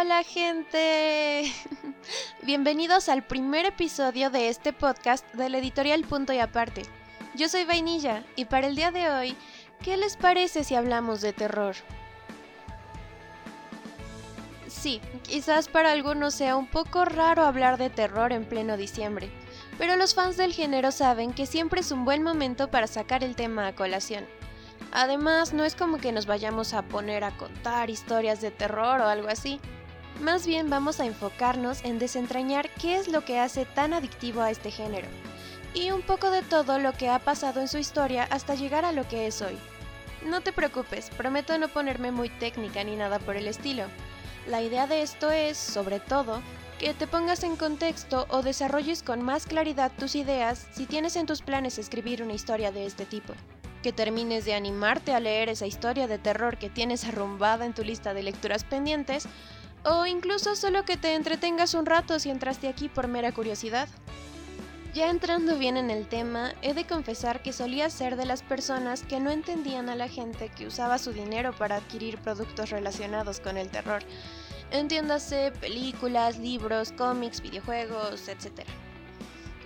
Hola gente. Bienvenidos al primer episodio de este podcast del editorial Punto y Aparte. Yo soy Vainilla y para el día de hoy, ¿qué les parece si hablamos de terror? Sí, quizás para algunos sea un poco raro hablar de terror en pleno diciembre, pero los fans del género saben que siempre es un buen momento para sacar el tema a colación. Además, no es como que nos vayamos a poner a contar historias de terror o algo así. Más bien vamos a enfocarnos en desentrañar qué es lo que hace tan adictivo a este género, y un poco de todo lo que ha pasado en su historia hasta llegar a lo que es hoy. No te preocupes, prometo no ponerme muy técnica ni nada por el estilo. La idea de esto es, sobre todo, que te pongas en contexto o desarrolles con más claridad tus ideas si tienes en tus planes escribir una historia de este tipo que termines de animarte a leer esa historia de terror que tienes arrumbada en tu lista de lecturas pendientes, o incluso solo que te entretengas un rato si entraste aquí por mera curiosidad. Ya entrando bien en el tema, he de confesar que solía ser de las personas que no entendían a la gente que usaba su dinero para adquirir productos relacionados con el terror. Entiéndase películas, libros, cómics, videojuegos, etc.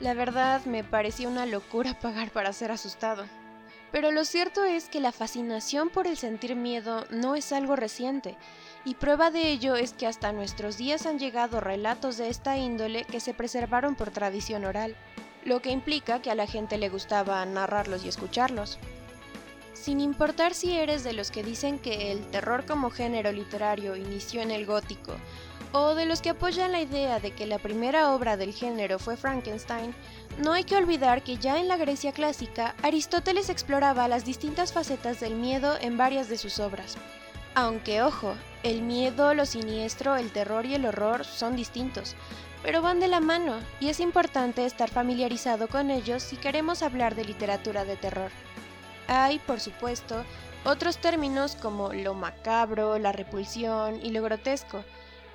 La verdad me parecía una locura pagar para ser asustado. Pero lo cierto es que la fascinación por el sentir miedo no es algo reciente, y prueba de ello es que hasta nuestros días han llegado relatos de esta índole que se preservaron por tradición oral, lo que implica que a la gente le gustaba narrarlos y escucharlos. Sin importar si eres de los que dicen que el terror como género literario inició en el gótico, o de los que apoyan la idea de que la primera obra del género fue Frankenstein, no hay que olvidar que ya en la Grecia clásica Aristóteles exploraba las distintas facetas del miedo en varias de sus obras. Aunque ojo, el miedo, lo siniestro, el terror y el horror son distintos, pero van de la mano y es importante estar familiarizado con ellos si queremos hablar de literatura de terror. Hay, por supuesto, otros términos como lo macabro, la repulsión y lo grotesco,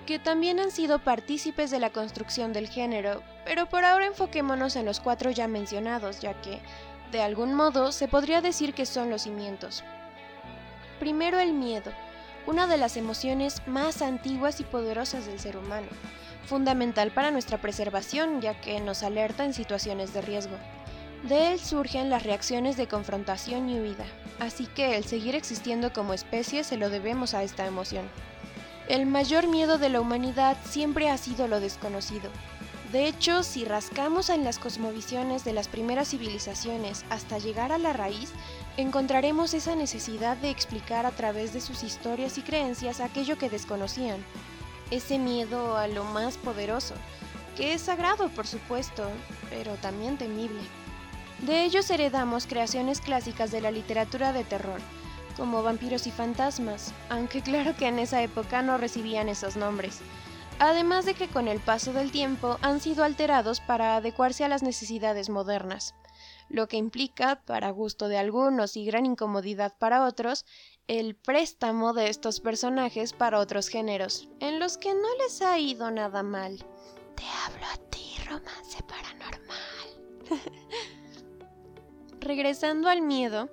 que también han sido partícipes de la construcción del género, pero por ahora enfoquémonos en los cuatro ya mencionados, ya que, de algún modo, se podría decir que son los cimientos. Primero el miedo, una de las emociones más antiguas y poderosas del ser humano, fundamental para nuestra preservación, ya que nos alerta en situaciones de riesgo. De él surgen las reacciones de confrontación y huida, así que el seguir existiendo como especie se lo debemos a esta emoción. El mayor miedo de la humanidad siempre ha sido lo desconocido. De hecho, si rascamos en las cosmovisiones de las primeras civilizaciones hasta llegar a la raíz, encontraremos esa necesidad de explicar a través de sus historias y creencias aquello que desconocían. Ese miedo a lo más poderoso, que es sagrado por supuesto, pero también temible. De ellos heredamos creaciones clásicas de la literatura de terror, como vampiros y fantasmas, aunque claro que en esa época no recibían esos nombres. Además de que con el paso del tiempo han sido alterados para adecuarse a las necesidades modernas, lo que implica, para gusto de algunos y gran incomodidad para otros, el préstamo de estos personajes para otros géneros, en los que no les ha ido nada mal. Te hablo a ti, romance paranormal. Regresando al miedo,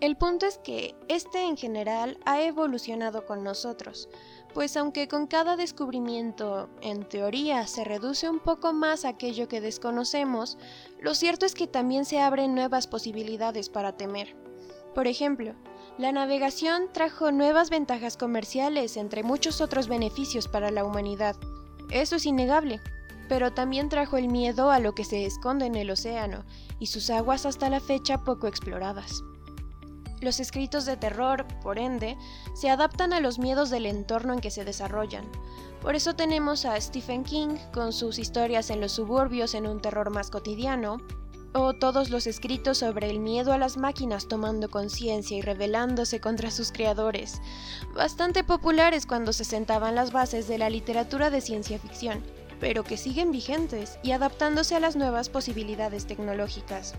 el punto es que este en general ha evolucionado con nosotros, pues aunque con cada descubrimiento, en teoría, se reduce un poco más aquello que desconocemos, lo cierto es que también se abren nuevas posibilidades para temer. Por ejemplo, la navegación trajo nuevas ventajas comerciales entre muchos otros beneficios para la humanidad. Eso es innegable pero también trajo el miedo a lo que se esconde en el océano y sus aguas hasta la fecha poco exploradas. Los escritos de terror, por ende, se adaptan a los miedos del entorno en que se desarrollan. Por eso tenemos a Stephen King con sus historias en los suburbios en un terror más cotidiano, o todos los escritos sobre el miedo a las máquinas tomando conciencia y rebelándose contra sus creadores, bastante populares cuando se sentaban las bases de la literatura de ciencia ficción pero que siguen vigentes y adaptándose a las nuevas posibilidades tecnológicas.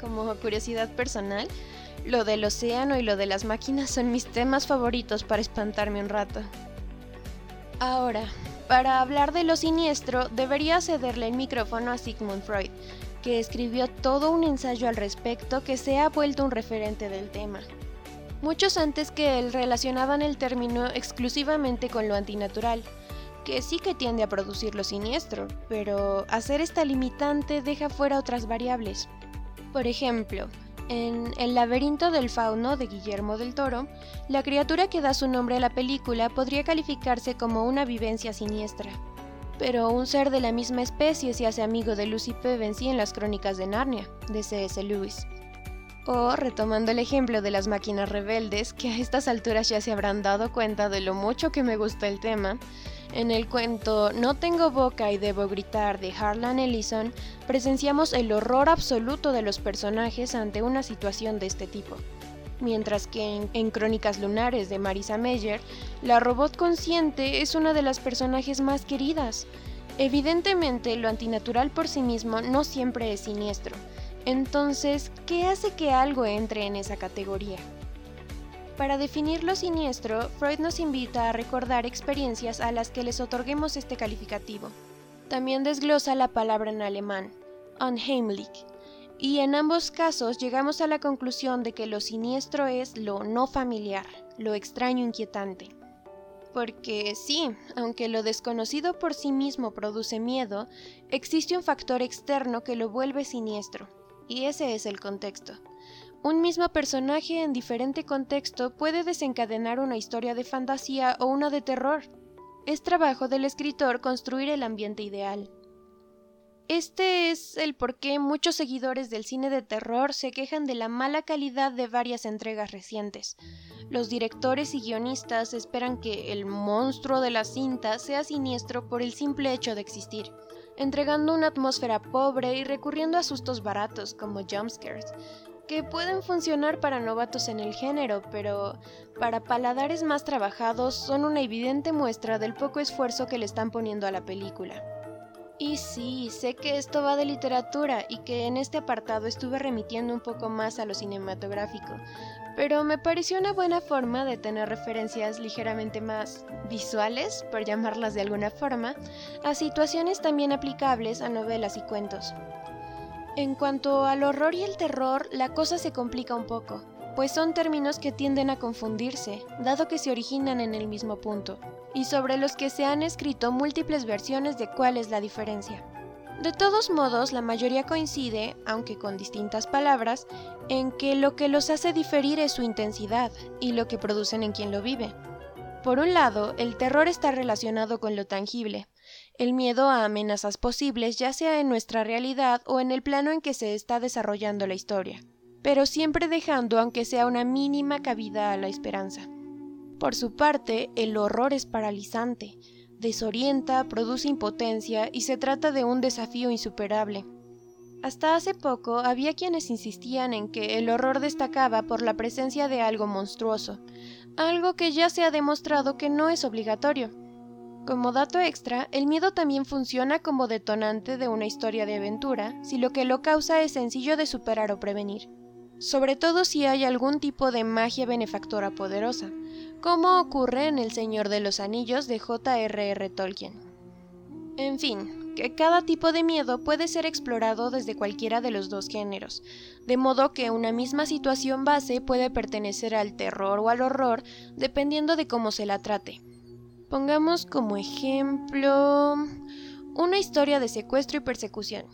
Como curiosidad personal, lo del océano y lo de las máquinas son mis temas favoritos para espantarme un rato. Ahora, para hablar de lo siniestro, debería cederle el micrófono a Sigmund Freud, que escribió todo un ensayo al respecto que se ha vuelto un referente del tema. Muchos antes que él relacionaban el término exclusivamente con lo antinatural, que sí que tiende a producir lo siniestro, pero hacer esta limitante deja fuera otras variables. Por ejemplo, en El laberinto del fauno de Guillermo del Toro, la criatura que da su nombre a la película podría calificarse como una vivencia siniestra. Pero un ser de la misma especie se hace amigo de Lucy Pevensey en las crónicas de Narnia, de C.S. Lewis. O, retomando el ejemplo de las máquinas rebeldes, que a estas alturas ya se habrán dado cuenta de lo mucho que me gusta el tema, en el cuento No tengo boca y debo gritar de Harlan Ellison, presenciamos el horror absoluto de los personajes ante una situación de este tipo. Mientras que en, Crónicas Lunares de Marisa Meyer, la robot consciente es una de las personajes más queridas. Evidentemente, lo antinatural por sí mismo no siempre es siniestro, entonces, ¿qué hace que algo entre en esa categoría? Para definir lo siniestro, Freud nos invita a recordar experiencias a las que les otorguemos este calificativo. También desglosa la palabra en alemán, unheimlich, y en ambos casos llegamos a la conclusión de que lo siniestro es lo no familiar, lo extraño inquietante. Porque sí, aunque lo desconocido por sí mismo produce miedo, existe un factor externo que lo vuelve siniestro, y ese es el contexto. Un mismo personaje en diferente contexto puede desencadenar una historia de fantasía o una de terror. Es trabajo del escritor construir el ambiente ideal. Este es el por qué muchos seguidores del cine de terror se quejan de la mala calidad de varias entregas recientes. Los directores y guionistas esperan que el monstruo de la cinta sea siniestro por el simple hecho de existir entregando una atmósfera pobre y recurriendo a sustos baratos como jumpscares, que pueden funcionar para novatos en el género, pero para paladares más trabajados son una evidente muestra del poco esfuerzo que le están poniendo a la película. Y sí, sé que esto va de literatura y que en este apartado estuve remitiendo un poco más a lo cinematográfico, pero me pareció una buena forma de tener referencias ligeramente más visuales, por llamarlas de alguna forma, a situaciones también aplicables a novelas y cuentos. En cuanto al horror y el terror, la cosa se complica un poco, pues son términos que tienden a confundirse, dado que se originan en el mismo punto y sobre los que se han escrito múltiples versiones de cuál es la diferencia. De todos modos, la mayoría coincide, aunque con distintas palabras, en que lo que los hace diferir es su intensidad y lo que producen en quien lo vive. Por un lado, el terror está relacionado con lo tangible, el miedo a amenazas posibles ya sea en nuestra realidad o en el plano en que se está desarrollando la historia, pero siempre dejando aunque sea una mínima cabida a la esperanza. Por su parte, el horror es paralizante, desorienta, produce impotencia y se trata de un desafío insuperable. Hasta hace poco había quienes insistían en que el horror destacaba por la presencia de algo monstruoso, algo que ya se ha demostrado que no es obligatorio. Como dato extra, el miedo también funciona como detonante de una historia de aventura si lo que lo causa es sencillo de superar o prevenir, sobre todo si hay algún tipo de magia benefactora poderosa como ocurre en El Señor de los Anillos de J.R.R. Tolkien. En fin, que cada tipo de miedo puede ser explorado desde cualquiera de los dos géneros, de modo que una misma situación base puede pertenecer al terror o al horror dependiendo de cómo se la trate. Pongamos como ejemplo una historia de secuestro y persecución.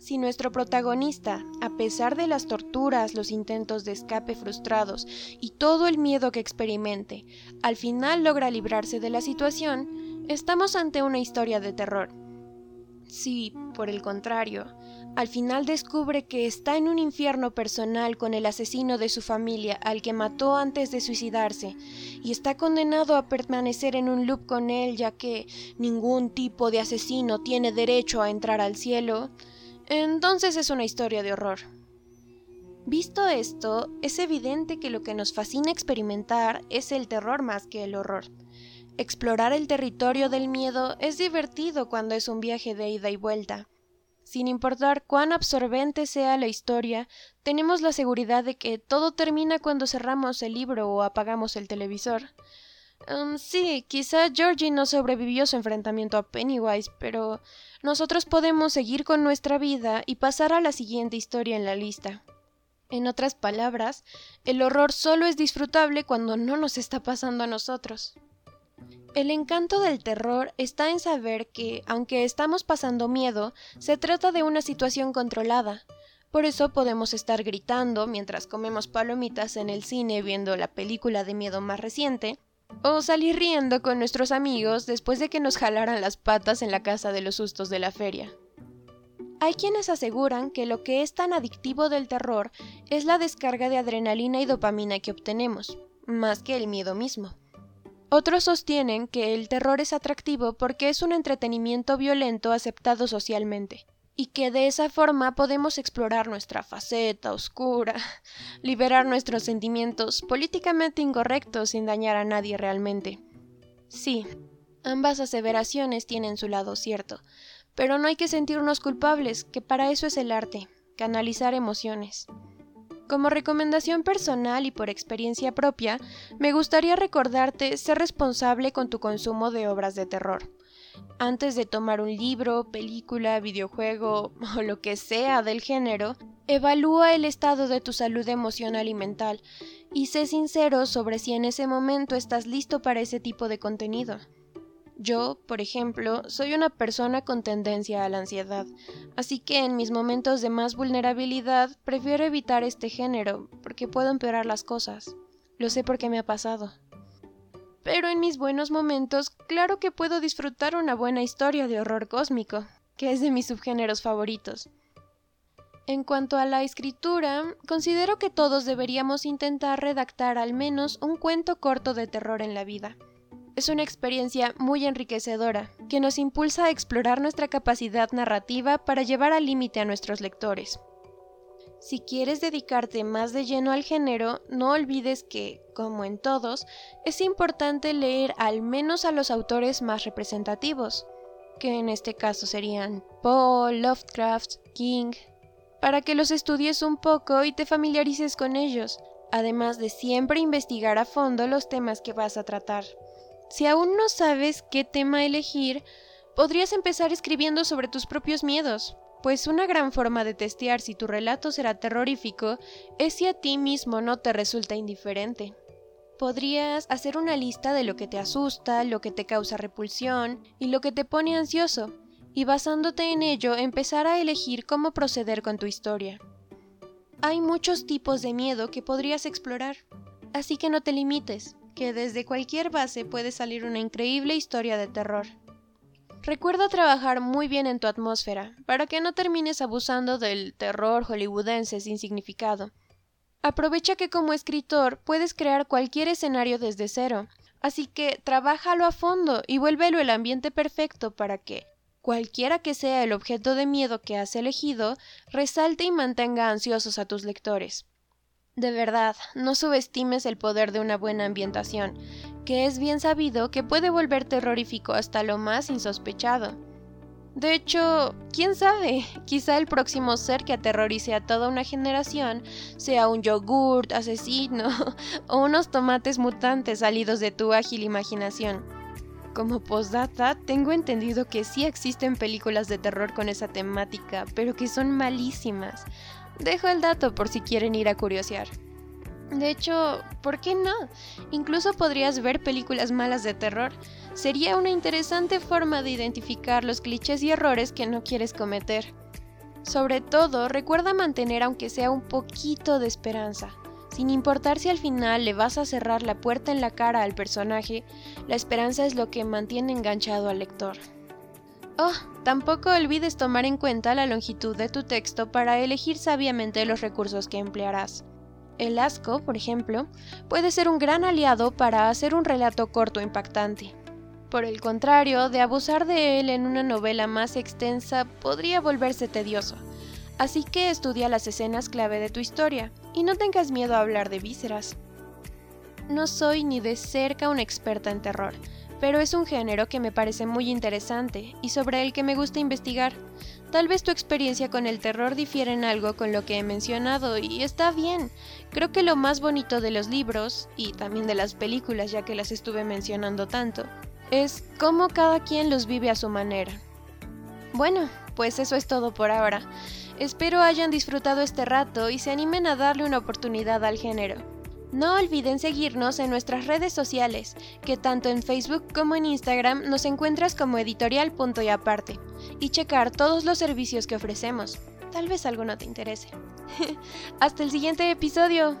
Si nuestro protagonista, a pesar de las torturas, los intentos de escape frustrados y todo el miedo que experimente, al final logra librarse de la situación, estamos ante una historia de terror. Si, por el contrario, al final descubre que está en un infierno personal con el asesino de su familia al que mató antes de suicidarse y está condenado a permanecer en un loop con él ya que ningún tipo de asesino tiene derecho a entrar al cielo, entonces es una historia de horror. Visto esto, es evidente que lo que nos fascina experimentar es el terror más que el horror. Explorar el territorio del miedo es divertido cuando es un viaje de ida y vuelta. Sin importar cuán absorbente sea la historia, tenemos la seguridad de que todo termina cuando cerramos el libro o apagamos el televisor. Um, sí, quizá Georgie no sobrevivió su enfrentamiento a Pennywise, pero nosotros podemos seguir con nuestra vida y pasar a la siguiente historia en la lista. En otras palabras, el horror solo es disfrutable cuando no nos está pasando a nosotros. El encanto del terror está en saber que, aunque estamos pasando miedo, se trata de una situación controlada. Por eso podemos estar gritando mientras comemos palomitas en el cine viendo la película de miedo más reciente, o salir riendo con nuestros amigos después de que nos jalaran las patas en la casa de los sustos de la feria. Hay quienes aseguran que lo que es tan adictivo del terror es la descarga de adrenalina y dopamina que obtenemos, más que el miedo mismo. Otros sostienen que el terror es atractivo porque es un entretenimiento violento aceptado socialmente, y que de esa forma podemos explorar nuestra faceta oscura, liberar nuestros sentimientos políticamente incorrectos sin dañar a nadie realmente. Sí, ambas aseveraciones tienen su lado cierto, pero no hay que sentirnos culpables, que para eso es el arte, canalizar emociones. Como recomendación personal y por experiencia propia, me gustaría recordarte ser responsable con tu consumo de obras de terror. Antes de tomar un libro, película, videojuego o lo que sea del género, evalúa el estado de tu salud emocional y mental y sé sincero sobre si en ese momento estás listo para ese tipo de contenido. Yo, por ejemplo, soy una persona con tendencia a la ansiedad, así que en mis momentos de más vulnerabilidad prefiero evitar este género, porque puedo empeorar las cosas. Lo sé porque me ha pasado. Pero en mis buenos momentos, claro que puedo disfrutar una buena historia de horror cósmico, que es de mis subgéneros favoritos. En cuanto a la escritura, considero que todos deberíamos intentar redactar al menos un cuento corto de terror en la vida es una experiencia muy enriquecedora que nos impulsa a explorar nuestra capacidad narrativa para llevar al límite a nuestros lectores. Si quieres dedicarte más de lleno al género, no olvides que, como en todos, es importante leer al menos a los autores más representativos, que en este caso serían Poe, Lovecraft, King, para que los estudies un poco y te familiarices con ellos, además de siempre investigar a fondo los temas que vas a tratar. Si aún no sabes qué tema elegir, podrías empezar escribiendo sobre tus propios miedos, pues una gran forma de testear si tu relato será terrorífico es si a ti mismo no te resulta indiferente. Podrías hacer una lista de lo que te asusta, lo que te causa repulsión y lo que te pone ansioso, y basándote en ello empezar a elegir cómo proceder con tu historia. Hay muchos tipos de miedo que podrías explorar, así que no te limites que desde cualquier base puede salir una increíble historia de terror. Recuerda trabajar muy bien en tu atmósfera, para que no termines abusando del terror hollywoodense sin significado. Aprovecha que como escritor puedes crear cualquier escenario desde cero, así que trabájalo a fondo y vuélvelo el ambiente perfecto para que, cualquiera que sea el objeto de miedo que has elegido, resalte y mantenga ansiosos a tus lectores. De verdad, no subestimes el poder de una buena ambientación, que es bien sabido que puede volver terrorífico hasta lo más insospechado. De hecho, quién sabe, quizá el próximo ser que aterrorice a toda una generación sea un yogurt asesino o unos tomates mutantes salidos de tu ágil imaginación. Como postdata, tengo entendido que sí existen películas de terror con esa temática, pero que son malísimas. Dejo el dato por si quieren ir a curiosear. De hecho, ¿por qué no? Incluso podrías ver películas malas de terror. Sería una interesante forma de identificar los clichés y errores que no quieres cometer. Sobre todo, recuerda mantener aunque sea un poquito de esperanza. Sin importar si al final le vas a cerrar la puerta en la cara al personaje, la esperanza es lo que mantiene enganchado al lector. Oh, tampoco olvides tomar en cuenta la longitud de tu texto para elegir sabiamente los recursos que emplearás. El asco, por ejemplo, puede ser un gran aliado para hacer un relato corto e impactante. Por el contrario, de abusar de él en una novela más extensa podría volverse tedioso. Así que estudia las escenas clave de tu historia y no tengas miedo a hablar de vísceras. No soy ni de cerca una experta en terror, pero es un género que me parece muy interesante y sobre el que me gusta investigar. Tal vez tu experiencia con el terror difiere en algo con lo que he mencionado y está bien. Creo que lo más bonito de los libros, y también de las películas ya que las estuve mencionando tanto, es cómo cada quien los vive a su manera. Bueno, pues eso es todo por ahora. Espero hayan disfrutado este rato y se animen a darle una oportunidad al género. No olviden seguirnos en nuestras redes sociales, que tanto en Facebook como en Instagram nos encuentras como editorial y aparte, y checar todos los servicios que ofrecemos. Tal vez alguno te interese. Hasta el siguiente episodio.